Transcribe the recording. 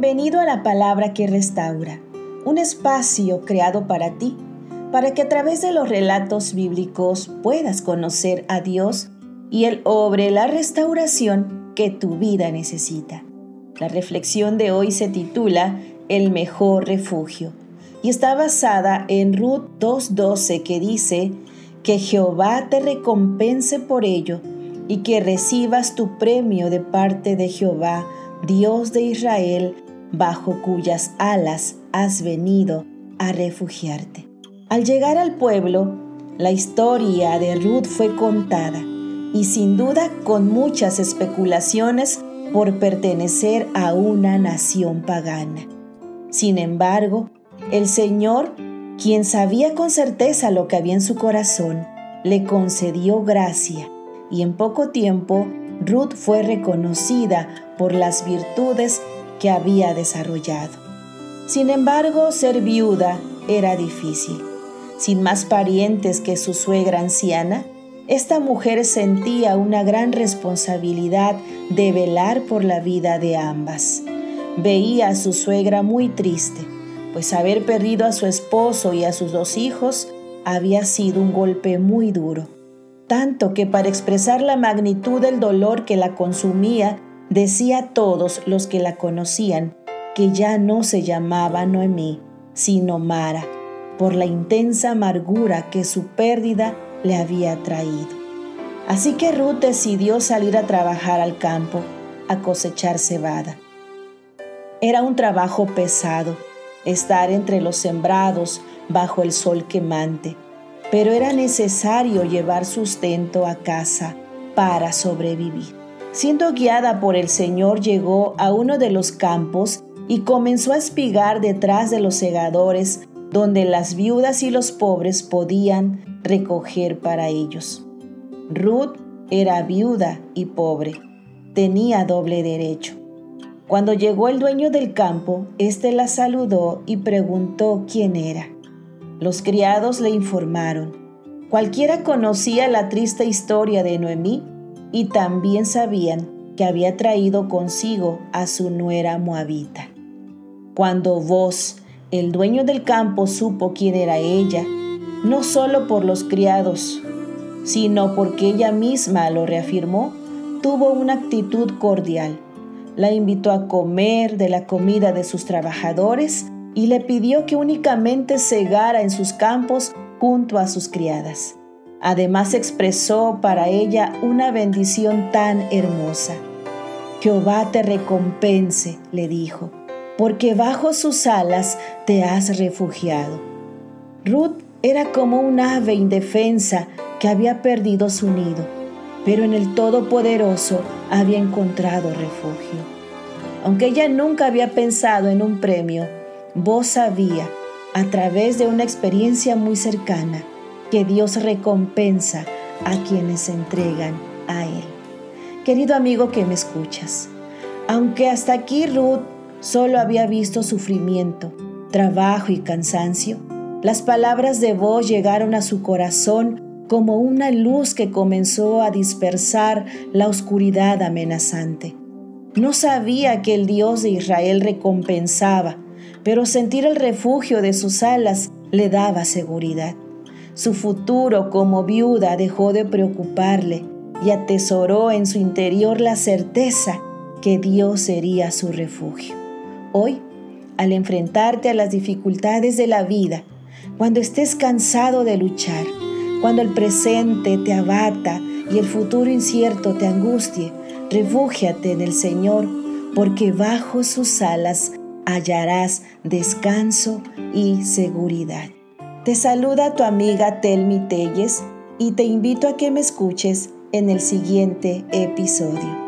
Bienvenido a la palabra que restaura, un espacio creado para ti, para que a través de los relatos bíblicos puedas conocer a Dios y Él obre la restauración que tu vida necesita. La reflexión de hoy se titula El mejor refugio y está basada en Ruth 2.12 que dice, que Jehová te recompense por ello y que recibas tu premio de parte de Jehová, Dios de Israel, bajo cuyas alas has venido a refugiarte. Al llegar al pueblo, la historia de Ruth fue contada y sin duda con muchas especulaciones por pertenecer a una nación pagana. Sin embargo, el Señor, quien sabía con certeza lo que había en su corazón, le concedió gracia y en poco tiempo Ruth fue reconocida por las virtudes que había desarrollado. Sin embargo, ser viuda era difícil. Sin más parientes que su suegra anciana, esta mujer sentía una gran responsabilidad de velar por la vida de ambas. Veía a su suegra muy triste, pues haber perdido a su esposo y a sus dos hijos había sido un golpe muy duro, tanto que para expresar la magnitud del dolor que la consumía, decía a todos los que la conocían que ya no se llamaba Noemí, sino Mara, por la intensa amargura que su pérdida le había traído. Así que Ruth decidió salir a trabajar al campo, a cosechar cebada. Era un trabajo pesado, estar entre los sembrados bajo el sol quemante, pero era necesario llevar sustento a casa para sobrevivir. Siendo guiada por el Señor, llegó a uno de los campos y comenzó a espigar detrás de los segadores donde las viudas y los pobres podían recoger para ellos. Ruth era viuda y pobre, tenía doble derecho. Cuando llegó el dueño del campo, éste la saludó y preguntó quién era. Los criados le informaron. Cualquiera conocía la triste historia de Noemí y también sabían que había traído consigo a su nuera moabita. Cuando vos, el dueño del campo, supo quién era ella, no solo por los criados, sino porque ella misma lo reafirmó, tuvo una actitud cordial. La invitó a comer de la comida de sus trabajadores y le pidió que únicamente segara en sus campos junto a sus criadas. Además expresó para ella una bendición tan hermosa. Jehová te recompense, le dijo, porque bajo sus alas te has refugiado. Ruth era como un ave indefensa que había perdido su nido, pero en el Todopoderoso había encontrado refugio. Aunque ella nunca había pensado en un premio, vos sabía, a través de una experiencia muy cercana, que Dios recompensa a quienes se entregan a Él. Querido amigo que me escuchas, aunque hasta aquí Ruth solo había visto sufrimiento, trabajo y cansancio, las palabras de voz llegaron a su corazón como una luz que comenzó a dispersar la oscuridad amenazante. No sabía que el Dios de Israel recompensaba, pero sentir el refugio de sus alas le daba seguridad. Su futuro como viuda dejó de preocuparle y atesoró en su interior la certeza que Dios sería su refugio. Hoy, al enfrentarte a las dificultades de la vida, cuando estés cansado de luchar, cuando el presente te abata y el futuro incierto te angustie, refúgiate en el Señor, porque bajo sus alas hallarás descanso y seguridad. Te saluda tu amiga Telmi Telles y te invito a que me escuches en el siguiente episodio.